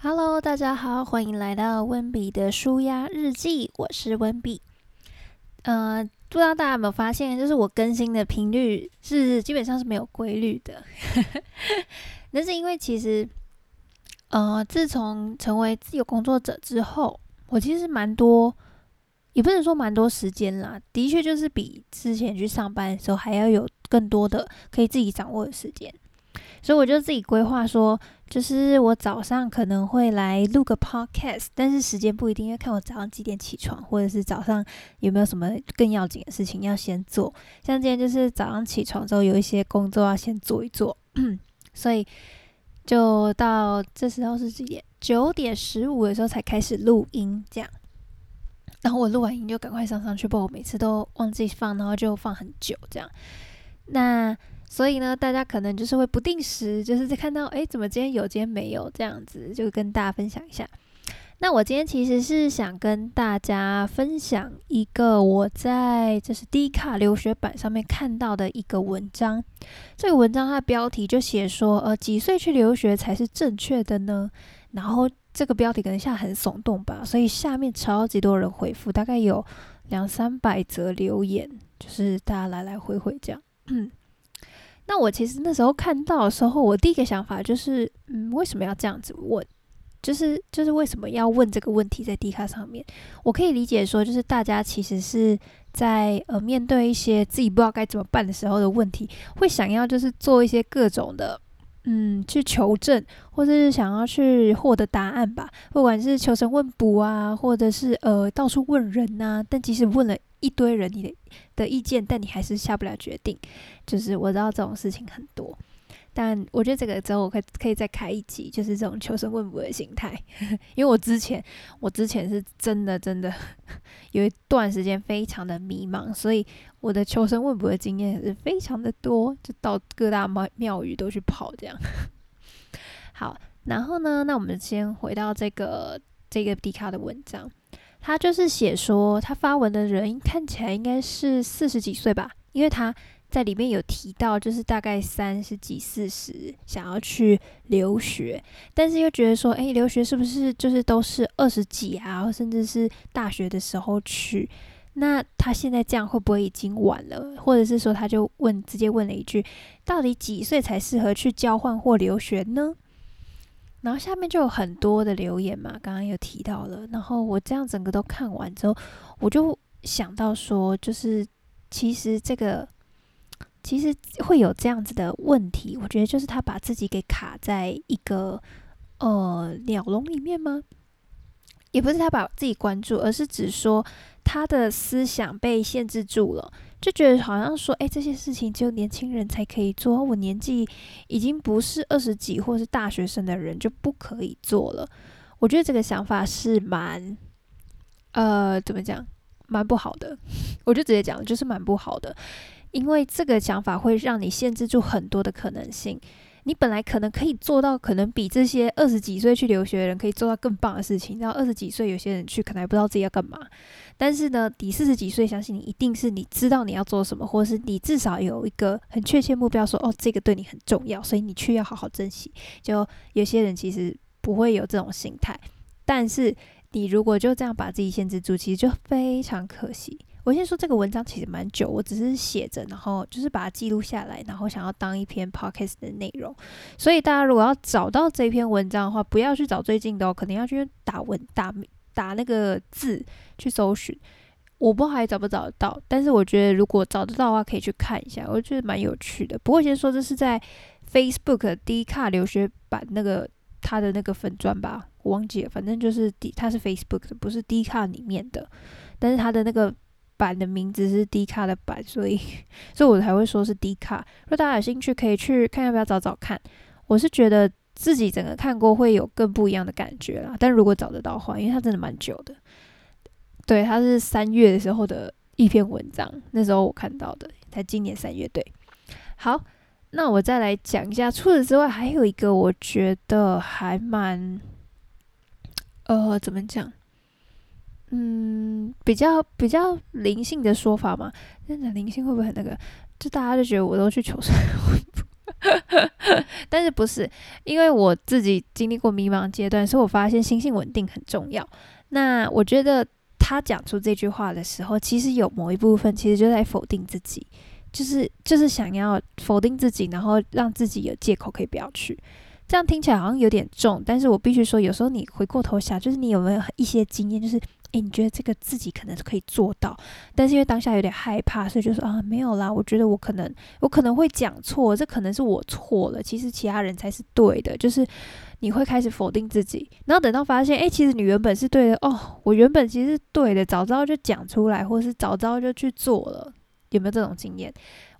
Hello，大家好，欢迎来到温比的舒压日记，我是温比。呃，不知道大家有没有发现，就是我更新的频率是基本上是没有规律的。那是因为其实，呃，自从成为自由工作者之后，我其实蛮多，也不能说蛮多时间啦，的确就是比之前去上班的时候还要有更多的可以自己掌握的时间。所以我就自己规划说，就是我早上可能会来录个 podcast，但是时间不一定，要看我早上几点起床，或者是早上有没有什么更要紧的事情要先做。像今天就是早上起床之后有一些工作要先做一做，所以就到这时候是几点？九点十五的时候才开始录音，这样。然后我录完音就赶快上上去，不然我每次都忘记放，然后就放很久这样。那。所以呢，大家可能就是会不定时，就是在看到，哎，怎么今天有，今天没有这样子，就跟大家分享一下。那我今天其实是想跟大家分享一个我在就是低卡留学版上面看到的一个文章。这个文章它的标题就写说，呃，几岁去留学才是正确的呢？然后这个标题可能下很耸动吧，所以下面超级多人回复，大概有两三百则留言，就是大家来来回回这样。那我其实那时候看到的时候，我第一个想法就是，嗯，为什么要这样子问？就是就是为什么要问这个问题在 D 卡上面？我可以理解说，就是大家其实是在呃面对一些自己不知道该怎么办的时候的问题，会想要就是做一些各种的，嗯，去求证，或者是想要去获得答案吧。不管是求神问卜啊，或者是呃到处问人呐，但即使问了。一堆人你的的意见，但你还是下不了决定。就是我知道这种事情很多，但我觉得这个之后我可以可以再开一集，就是这种求生问卜的心态。因为我之前我之前是真的真的有一段时间非常的迷茫，所以我的求生问卜的经验是非常的多，就到各大庙庙宇都去跑这样。好，然后呢，那我们先回到这个这个迪卡的文章。他就是写说，他发文的人看起来应该是四十几岁吧，因为他在里面有提到，就是大概三十几、四十想要去留学，但是又觉得说，哎，留学是不是就是都是二十几啊，甚至是大学的时候去？那他现在这样会不会已经晚了？或者是说，他就问直接问了一句，到底几岁才适合去交换或留学呢？然后下面就有很多的留言嘛，刚刚有提到了。然后我这样整个都看完之后，我就想到说，就是其实这个其实会有这样子的问题。我觉得就是他把自己给卡在一个呃鸟笼里面吗？也不是他把自己关注，而是指说他的思想被限制住了。就觉得好像说，哎，这些事情只有年轻人才可以做。我年纪已经不是二十几或是大学生的人，就不可以做了。我觉得这个想法是蛮，呃，怎么讲，蛮不好的。我就直接讲，就是蛮不好的，因为这个想法会让你限制住很多的可能性。你本来可能可以做到，可能比这些二十几岁去留学的人可以做到更棒的事情。然后二十几岁有些人去，可能还不知道自己要干嘛。但是呢，你四十几岁，相信你一定是你知道你要做什么，或者是你至少有一个很确切目标，说哦，这个对你很重要，所以你去要好好珍惜。就有些人其实不会有这种心态，但是你如果就这样把自己限制住，其实就非常可惜。我先说这个文章其实蛮久，我只是写着，然后就是把它记录下来，然后想要当一篇 podcast 的内容。所以大家如果要找到这篇文章的话，不要去找最近的哦，可能要去打文打打那个字去搜寻。我不知道还找不找得到，但是我觉得如果找得到的话，可以去看一下，我觉得蛮有趣的。不过先说这是在 Facebook 低卡留学版那个他的那个粉砖吧，我忘记了，反正就是低，它是 Facebook 的，不是低卡里面的，但是他的那个。版的名字是低卡的版，所以，所以我才会说是低卡。如果大家有兴趣，可以去看，要不要找找看？我是觉得自己整个看过会有更不一样的感觉啦。但如果找得到的话，因为它真的蛮久的，对，它是三月的时候的一篇文章，那时候我看到的，才今年三月。对，好，那我再来讲一下。除此之外，还有一个我觉得还蛮，呃，怎么讲？嗯，比较比较灵性的说法嘛，真的灵性会不会很那个？就大家就觉得我都去求神问卜，但是不是，因为我自己经历过迷茫阶段，所以我发现心性稳定很重要。那我觉得他讲出这句话的时候，其实有某一部分其实就在否定自己，就是就是想要否定自己，然后让自己有借口可以不要去。这样听起来好像有点重，但是我必须说，有时候你回过头想，就是你有没有一些经验，就是诶，你觉得这个自己可能可以做到，但是因为当下有点害怕，所以就说啊，没有啦，我觉得我可能我可能会讲错，这可能是我错了，其实其他人才是对的，就是你会开始否定自己，然后等到发现，诶，其实你原本是对的，哦，我原本其实是对的，早知道就讲出来，或是早知道就去做了，有没有这种经验？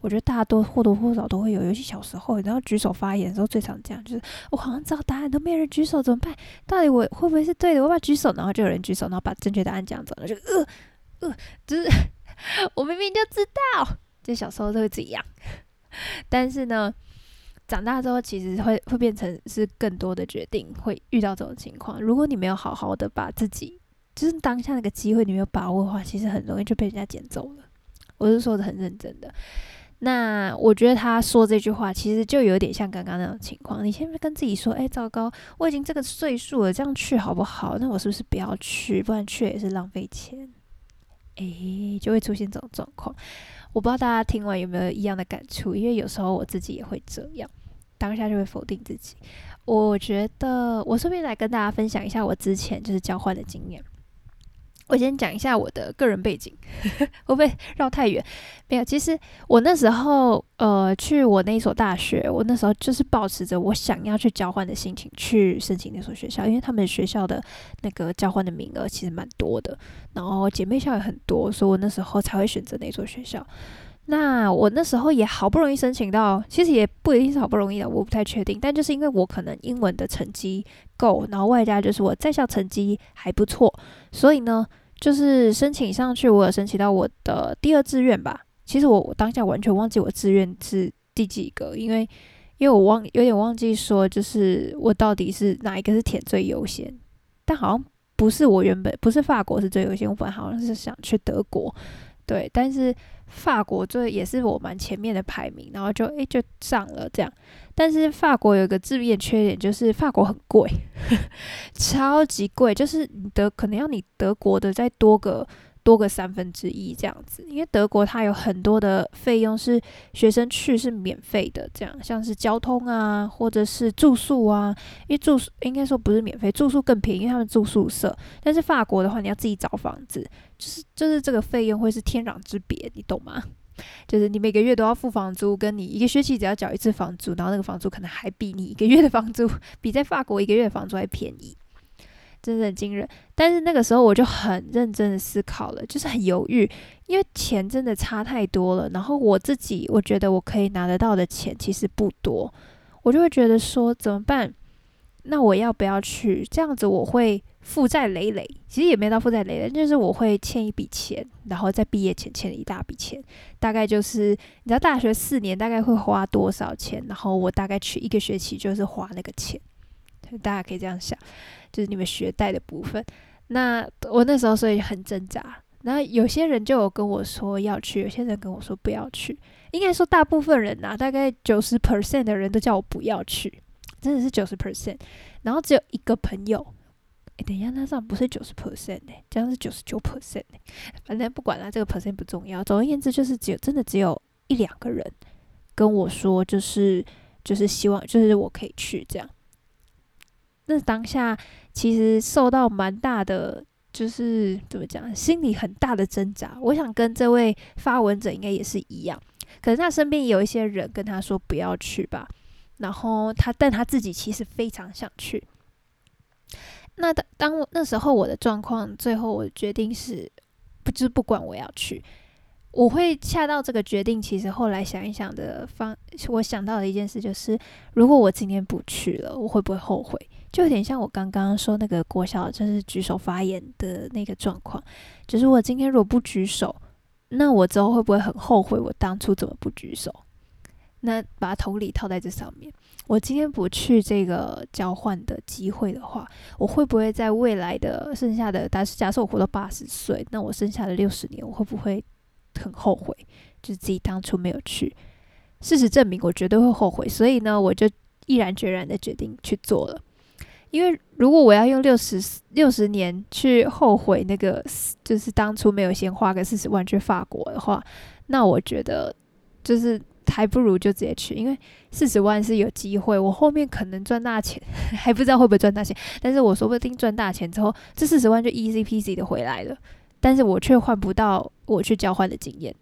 我觉得大家都或多或少都会有，尤其小时候，然后举手发言的时候最常这样，就是我好像知道答案，都没人举手，怎么办？到底我会不会是对的？我把举手，然后就有人举手，然后把正确答案讲走了，就呃呃，就是 我明明就知道，就小时候都会这样。但是呢，长大之后其实会会变成是更多的决定，会遇到这种情况。如果你没有好好的把自己，就是当下那个机会你没有把握的话，其实很容易就被人家捡走了。我是说的很认真的。那我觉得他说这句话，其实就有点像刚刚那种情况。你先跟自己说：“哎，糟糕，我已经这个岁数了，这样去好不好？那我是不是不要去？不然去也是浪费钱。”哎，就会出现这种状况。我不知道大家听完有没有一样的感触，因为有时候我自己也会这样，当下就会否定自己。我觉得我顺便来跟大家分享一下我之前就是交换的经验。我先讲一下我的个人背景，会不会绕太远？没有，其实我那时候呃去我那所大学，我那时候就是保持着我想要去交换的心情去申请那所学校，因为他们学校的那个交换的名额其实蛮多的，然后姐妹校也很多，所以我那时候才会选择那所学校。那我那时候也好不容易申请到，其实也不一定是好不容易的，我不太确定。但就是因为我可能英文的成绩够，然后外加就是我在校成绩还不错，所以呢，就是申请上去，我有申请到我的第二志愿吧。其实我我当下完全忘记我志愿是第几个，因为因为我忘有点忘记说，就是我到底是哪一个是填最优先。但好像不是我原本不是法国是最优先，我本来好像是想去德国。对，但是法国最也是我蛮前面的排名，然后就诶就上了这样。但是法国有个致命的缺点，就是法国很贵，超级贵，就是你德可能要你德国的再多个。多个三分之一这样子，因为德国它有很多的费用是学生去是免费的，这样像是交通啊，或者是住宿啊。因为住宿应该说不是免费，住宿更便宜，因为他们住宿舍。但是法国的话，你要自己找房子，就是就是这个费用会是天壤之别，你懂吗？就是你每个月都要付房租，跟你一个学期只要缴一次房租，然后那个房租可能还比你一个月的房租比在法国一个月的房租还便宜。真的惊人，但是那个时候我就很认真的思考了，就是很犹豫，因为钱真的差太多了。然后我自己我觉得我可以拿得到的钱其实不多，我就会觉得说怎么办？那我要不要去？这样子我会负债累累。其实也没到负债累累，就是我会欠一笔钱，然后在毕业前欠了一大笔钱，大概就是你知道大学四年大概会花多少钱，然后我大概去一个学期就是花那个钱。大家可以这样想，就是你们学贷的部分。那我那时候所以很挣扎。然后有些人就有跟我说要去，有些人跟我说不要去。应该说大部分人呐，大概九十 percent 的人都叫我不要去，真的是九十 percent。然后只有一个朋友，哎，等一下，那上不是九十 percent 呢，这样是九十九 percent 反正不管了，这个 percent 不重要。总而言之，就是只有真的只有一两个人跟我说，就是就是希望就是我可以去这样。那当下其实受到蛮大的，就是怎么讲，心里很大的挣扎。我想跟这位发文者应该也是一样，可能他身边有一些人跟他说不要去吧，然后他但他自己其实非常想去。那当当那时候我的状况，最后我决定是不就是不管我要去。我会下到这个决定，其实后来想一想的方，我想到的一件事就是，如果我今天不去了，我会不会后悔？就有点像我刚刚说那个国小，就是举手发言的那个状况，就是我今天如果不举手，那我之后会不会很后悔我当初怎么不举手？那把同理套在这上面，我今天不去这个交换的机会的话，我会不会在未来的剩下的，但是假设我活到八十岁，那我剩下的六十年，我会不会？很后悔，就是自己当初没有去。事实证明我绝对会后悔，所以呢，我就毅然决然的决定去做了。因为如果我要用六十六十年去后悔那个，就是当初没有先花个四十万去法国的话，那我觉得就是还不如就直接去，因为四十万是有机会，我后面可能赚大钱，还不知道会不会赚大钱，但是我说不定赚大钱之后，这四十万就 easy peasy 的回来了，但是我却换不到我去交换的经验，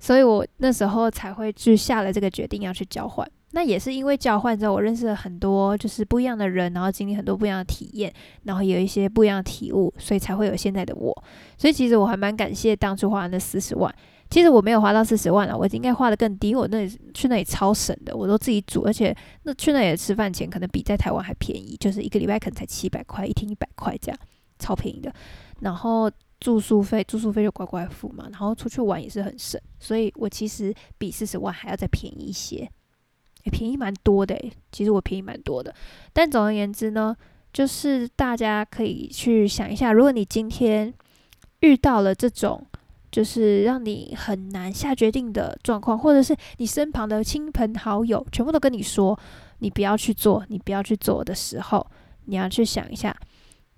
所以我那时候才会去下了这个决定要去交换。那也是因为交换之后，我认识了很多就是不一样的人，然后经历很多不一样的体验，然后有一些不一样的体悟，所以才会有现在的我。所以其实我还蛮感谢当初花那四十万。其实我没有花到四十万啊，我应该花的更低。我那里去那里超省的，我都自己煮，而且那去那里吃饭钱可能比在台湾还便宜，就是一个礼拜可能才七百块，一天一百块这样，超便宜的。然后住宿费，住宿费就乖乖付嘛，然后出去玩也是很省，所以我其实比四十万还要再便宜一些。便宜蛮多的其实我便宜蛮多的，但总而言之呢，就是大家可以去想一下，如果你今天遇到了这种就是让你很难下决定的状况，或者是你身旁的亲朋好友全部都跟你说你不要去做，你不要去做的时候，你要去想一下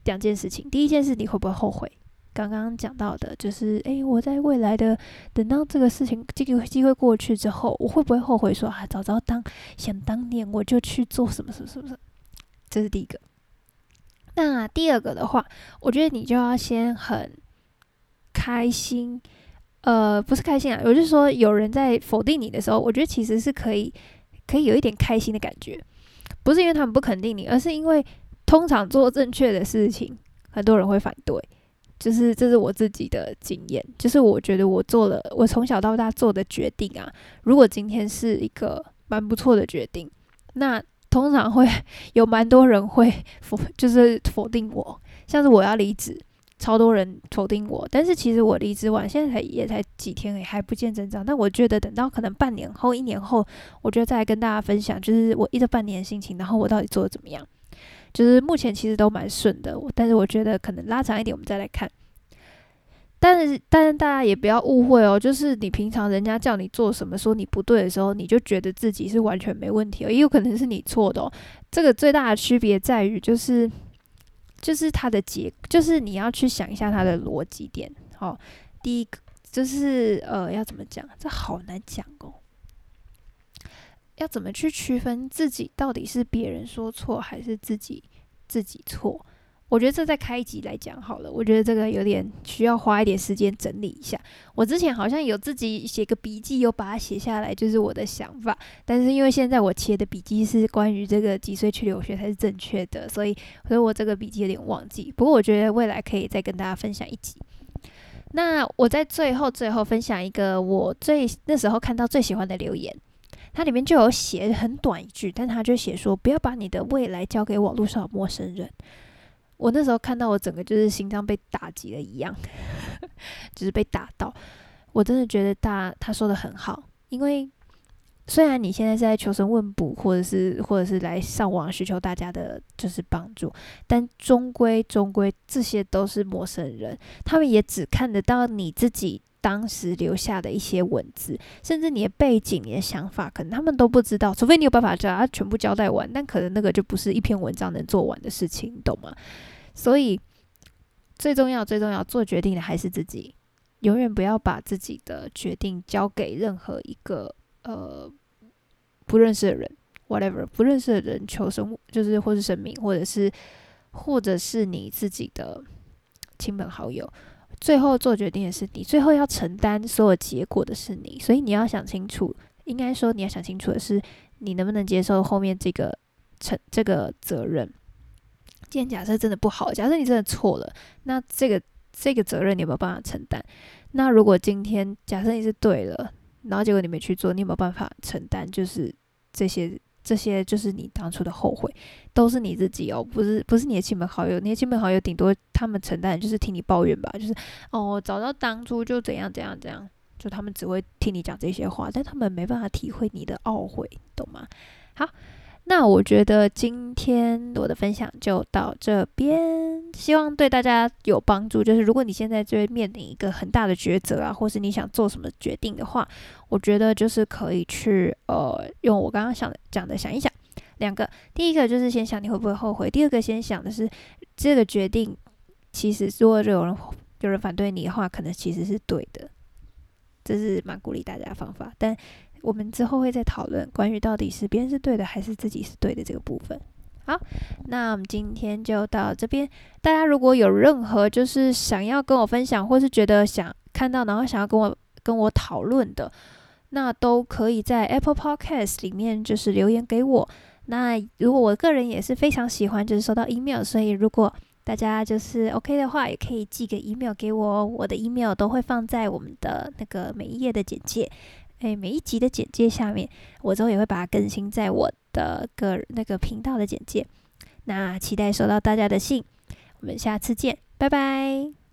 两件事情。第一件事，你会不会后悔？刚刚讲到的，就是诶，我在未来的等到这个事情这个机会过去之后，我会不会后悔说啊，早知道当想当年我就去做什么什么什么？这是第一个。那第二个的话，我觉得你就要先很开心，呃，不是开心啊，我是说有人在否定你的时候，我觉得其实是可以可以有一点开心的感觉，不是因为他们不肯定你，而是因为通常做正确的事情，很多人会反对。就是这是我自己的经验，就是我觉得我做了我从小到大做的决定啊，如果今天是一个蛮不错的决定，那通常会有蛮多人会 否就是否定我，像是我要离职，超多人否定我，但是其实我离职完现在才也才几天，也还不见增长，但我觉得等到可能半年后、一年后，我觉得再来跟大家分享，就是我一这半年心情，然后我到底做的怎么样。就是目前其实都蛮顺的，但是我觉得可能拉长一点，我们再来看。但是，但是大家也不要误会哦，就是你平常人家叫你做什么，说你不对的时候，你就觉得自己是完全没问题哦，也有可能是你错的。哦。这个最大的区别在于，就是就是它的结，就是你要去想一下它的逻辑点。好，第一个就是呃，要怎么讲？这好难讲哦。要怎么去区分自己到底是别人说错还是自己自己错？我觉得这在开一集来讲好了。我觉得这个有点需要花一点时间整理一下。我之前好像有自己写个笔记，有把它写下来，就是我的想法。但是因为现在我切的笔记是关于这个几岁去留学才是正确的，所以所以我这个笔记有点忘记。不过我觉得未来可以再跟大家分享一集。那我在最后最后分享一个我最那时候看到最喜欢的留言。它里面就有写很短一句，但他就写说不要把你的未来交给网络上的陌生人。我那时候看到我整个就是心脏被打击了一样，就是被打到。我真的觉得大他说的很好，因为虽然你现在是在求神问卜，或者是或者是来上网需求大家的就是帮助，但终归终归这些都是陌生人，他们也只看得到你自己。当时留下的一些文字，甚至你的背景、你的想法，可能他们都不知道。除非你有办法叫他全部交代完，但可能那个就不是一篇文章能做完的事情，懂吗？所以最重要、最重要做决定的还是自己，永远不要把自己的决定交给任何一个呃不认识的人，whatever 不认识的人，求生就是或是神明，或者是或者是你自己的亲朋好友。最后做决定的是你，最后要承担所有结果的是你，所以你要想清楚。应该说，你要想清楚的是，你能不能接受后面这个承这个责任。今天假设真的不好，假设你真的错了，那这个这个责任你有没有办法承担？那如果今天假设你是对了，然后结果你没去做，你有没有办法承担？就是这些。这些就是你当初的后悔，都是你自己哦，不是不是你的亲朋好友，你的亲朋好友顶多他们承担就是听你抱怨吧，就是哦，找到当初就怎样怎样怎样，就他们只会听你讲这些话，但他们没办法体会你的懊悔，懂吗？好，那我觉得今天我的分享就到这边，希望对大家有帮助。就是如果你现在就面临一个很大的抉择啊，或是你想做什么决定的话，我觉得就是可以去呃用我刚刚想讲的想一想两个。第一个就是先想你会不会后悔，第二个先想的是这个决定其实如果有人有人反对你的话，可能其实是对的。这是蛮鼓励大家的方法，但。我们之后会再讨论关于到底是别人是对的还是自己是对的这个部分。好，那我们今天就到这边。大家如果有任何就是想要跟我分享，或是觉得想看到，然后想要跟我跟我讨论的，那都可以在 Apple Podcast 里面就是留言给我。那如果我个人也是非常喜欢就是收到 email，所以如果大家就是 OK 的话，也可以寄个 email 给我。我的 email 都会放在我们的那个每一页的简介。诶，每一集的简介下面，我之后也会把它更新在我的个那个频道的简介。那期待收到大家的信，我们下次见，拜拜。